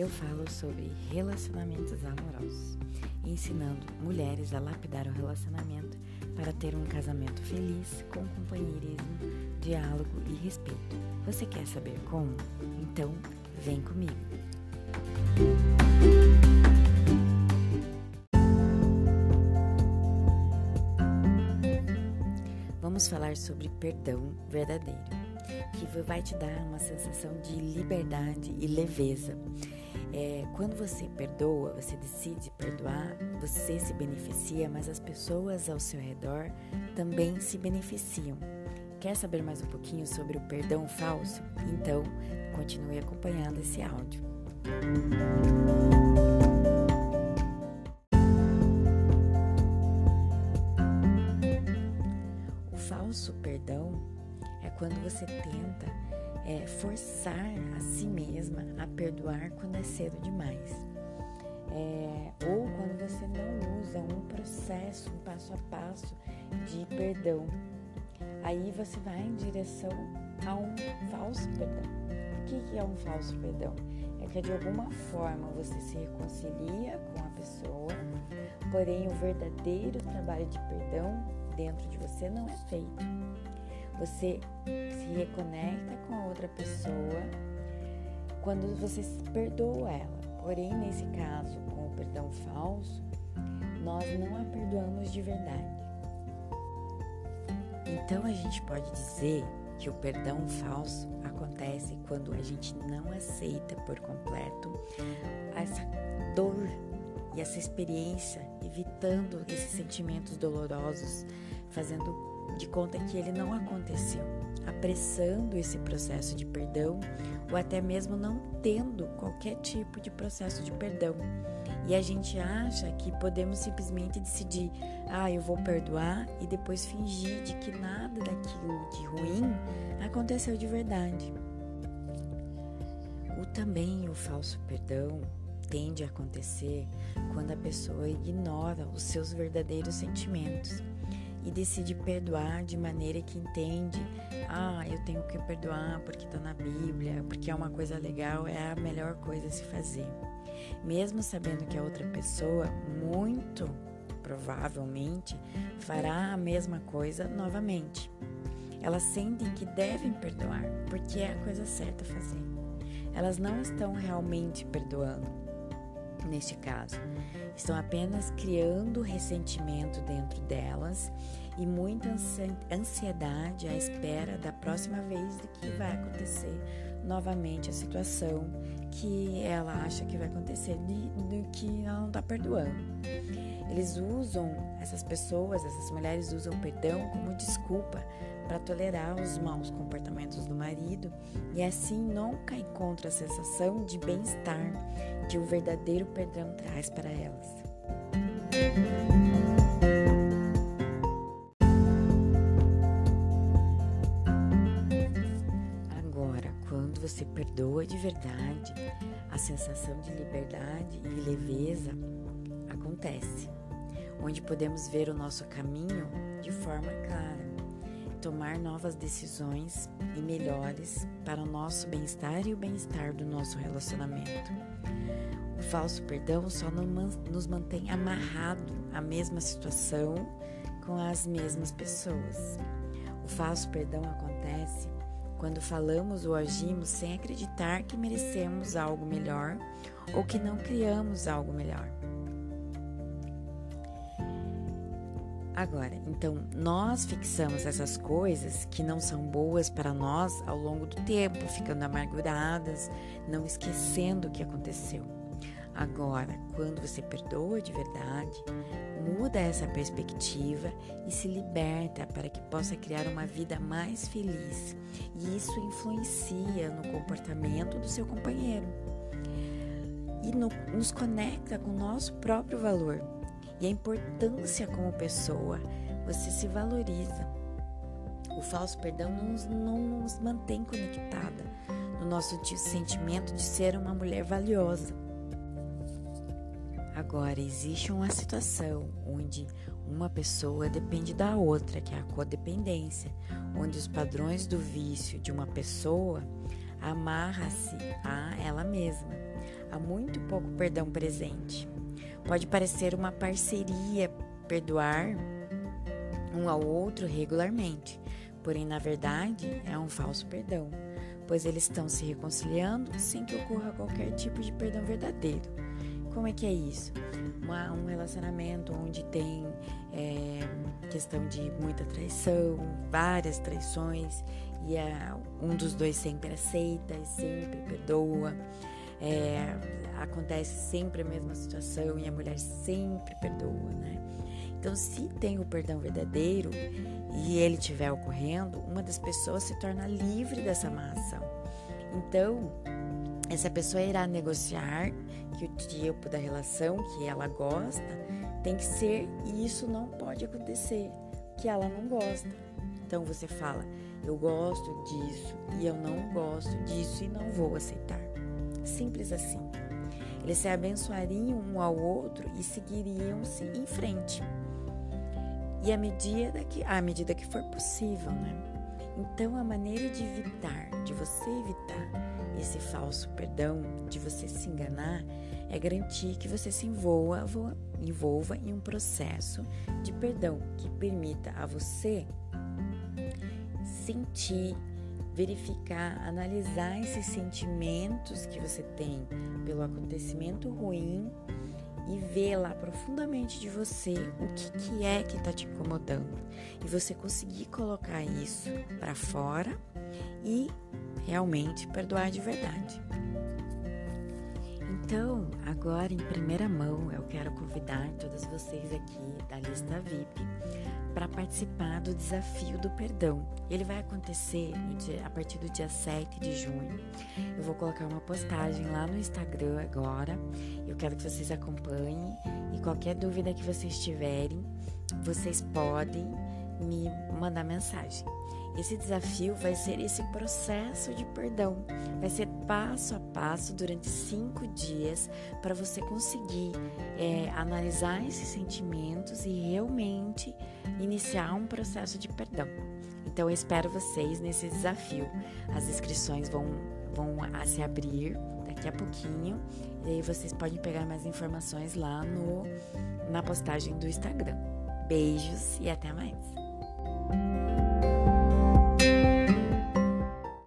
eu falo sobre relacionamentos amorosos, ensinando mulheres a lapidar o relacionamento para ter um casamento feliz, com companheirismo, diálogo e respeito. Você quer saber como? Então, vem comigo! Vamos falar sobre perdão verdadeiro, que vai te dar uma sensação de liberdade e leveza. É, quando você perdoa, você decide perdoar, você se beneficia, mas as pessoas ao seu redor também se beneficiam. Quer saber mais um pouquinho sobre o perdão falso? Então, continue acompanhando esse áudio. O falso perdão é quando você tenta é, forçar a si mesma a perdoar quando é cedo demais. É, ou quando você não usa um processo, um passo a passo de perdão. Aí você vai em direção a um falso perdão. O que é um falso perdão? É que de alguma forma você se reconcilia com a pessoa, porém o verdadeiro trabalho de perdão dentro de você não é feito. Você se reconecta com a outra pessoa quando você perdoa ela. Porém, nesse caso, com o perdão falso, nós não a perdoamos de verdade. Então a gente pode dizer que o perdão falso acontece quando a gente não aceita por completo essa dor e essa experiência, evitando esses sentimentos dolorosos, fazendo de conta que ele não aconteceu, apressando esse processo de perdão ou até mesmo não tendo qualquer tipo de processo de perdão. E a gente acha que podemos simplesmente decidir, ah, eu vou perdoar e depois fingir de que nada daquilo de ruim aconteceu de verdade. O também o falso perdão tende a acontecer quando a pessoa ignora os seus verdadeiros sentimentos e decide perdoar de maneira que entende, ah, eu tenho que perdoar porque está na Bíblia, porque é uma coisa legal, é a melhor coisa a se fazer. Mesmo sabendo que a outra pessoa, muito provavelmente, fará a mesma coisa novamente. Elas sentem que devem perdoar, porque é a coisa certa a fazer. Elas não estão realmente perdoando, neste caso. Estão apenas criando ressentimento dentro delas e muita ansiedade à espera da próxima vez de que vai acontecer novamente a situação que ela acha que vai acontecer do que ela não está perdoando. Eles usam, essas pessoas, essas mulheres usam o perdão como desculpa para tolerar os maus comportamentos do marido e assim nunca encontram a sensação de bem-estar que o verdadeiro perdão traz para elas. Quando você perdoa de verdade, a sensação de liberdade e leveza acontece, onde podemos ver o nosso caminho de forma clara tomar novas decisões e melhores para o nosso bem-estar e o bem-estar do nosso relacionamento. O falso perdão só nos mantém amarrado à mesma situação com as mesmas pessoas. O falso perdão acontece quando falamos ou agimos sem acreditar que merecemos algo melhor ou que não criamos algo melhor. Agora, então, nós fixamos essas coisas que não são boas para nós ao longo do tempo, ficando amarguradas, não esquecendo o que aconteceu. Agora, quando você perdoa de verdade, muda essa perspectiva e se liberta para que possa criar uma vida mais feliz. E isso influencia no comportamento do seu companheiro e no, nos conecta com o nosso próprio valor e a importância como pessoa, você se valoriza. O falso perdão não não nos mantém conectada no nosso sentimento de ser uma mulher valiosa. Agora, existe uma situação onde uma pessoa depende da outra, que é a codependência, onde os padrões do vício de uma pessoa amarra-se a ela mesma há muito pouco perdão presente. Pode parecer uma parceria perdoar um ao outro regularmente, porém, na verdade, é um falso perdão, pois eles estão se reconciliando sem que ocorra qualquer tipo de perdão verdadeiro. Como é que é isso? Uma, um relacionamento onde tem é, questão de muita traição, várias traições, e a, um dos dois sempre aceita e sempre perdoa. É, acontece sempre a mesma situação e a mulher sempre perdoa, né? Então, se tem o perdão verdadeiro e ele estiver ocorrendo, uma das pessoas se torna livre dessa má ação. Então, essa pessoa irá negociar que o tipo da relação que ela gosta tem que ser e isso não pode acontecer, que ela não gosta. Então você fala, eu gosto disso e eu não gosto disso e não vou aceitar. Simples assim. Eles se abençoariam um ao outro e seguiriam-se em frente. E à medida que, à medida que for possível, né? Então a maneira de evitar, de você evitar esse falso perdão, de você se enganar, é garantir que você se envolva, envolva em um processo de perdão que permita a você sentir, verificar, analisar esses sentimentos que você tem pelo acontecimento ruim e ver lá profundamente de você o que, que é que está te incomodando. E você conseguir colocar isso para fora e realmente perdoar de verdade. Então, agora em primeira mão, eu quero convidar todas vocês aqui da lista VIP para participar do desafio do perdão. Ele vai acontecer a partir do dia 7 de junho. Eu vou colocar uma postagem lá no Instagram agora. Eu quero que vocês acompanhem e qualquer dúvida que vocês tiverem, vocês podem me mandar mensagem. Esse desafio vai ser esse processo de perdão. Vai ser passo a passo durante cinco dias para você conseguir é, analisar esses sentimentos e realmente iniciar um processo de perdão. Então eu espero vocês nesse desafio. As inscrições vão, vão se abrir daqui a pouquinho e aí vocês podem pegar mais informações lá no, na postagem do Instagram. Beijos e até mais!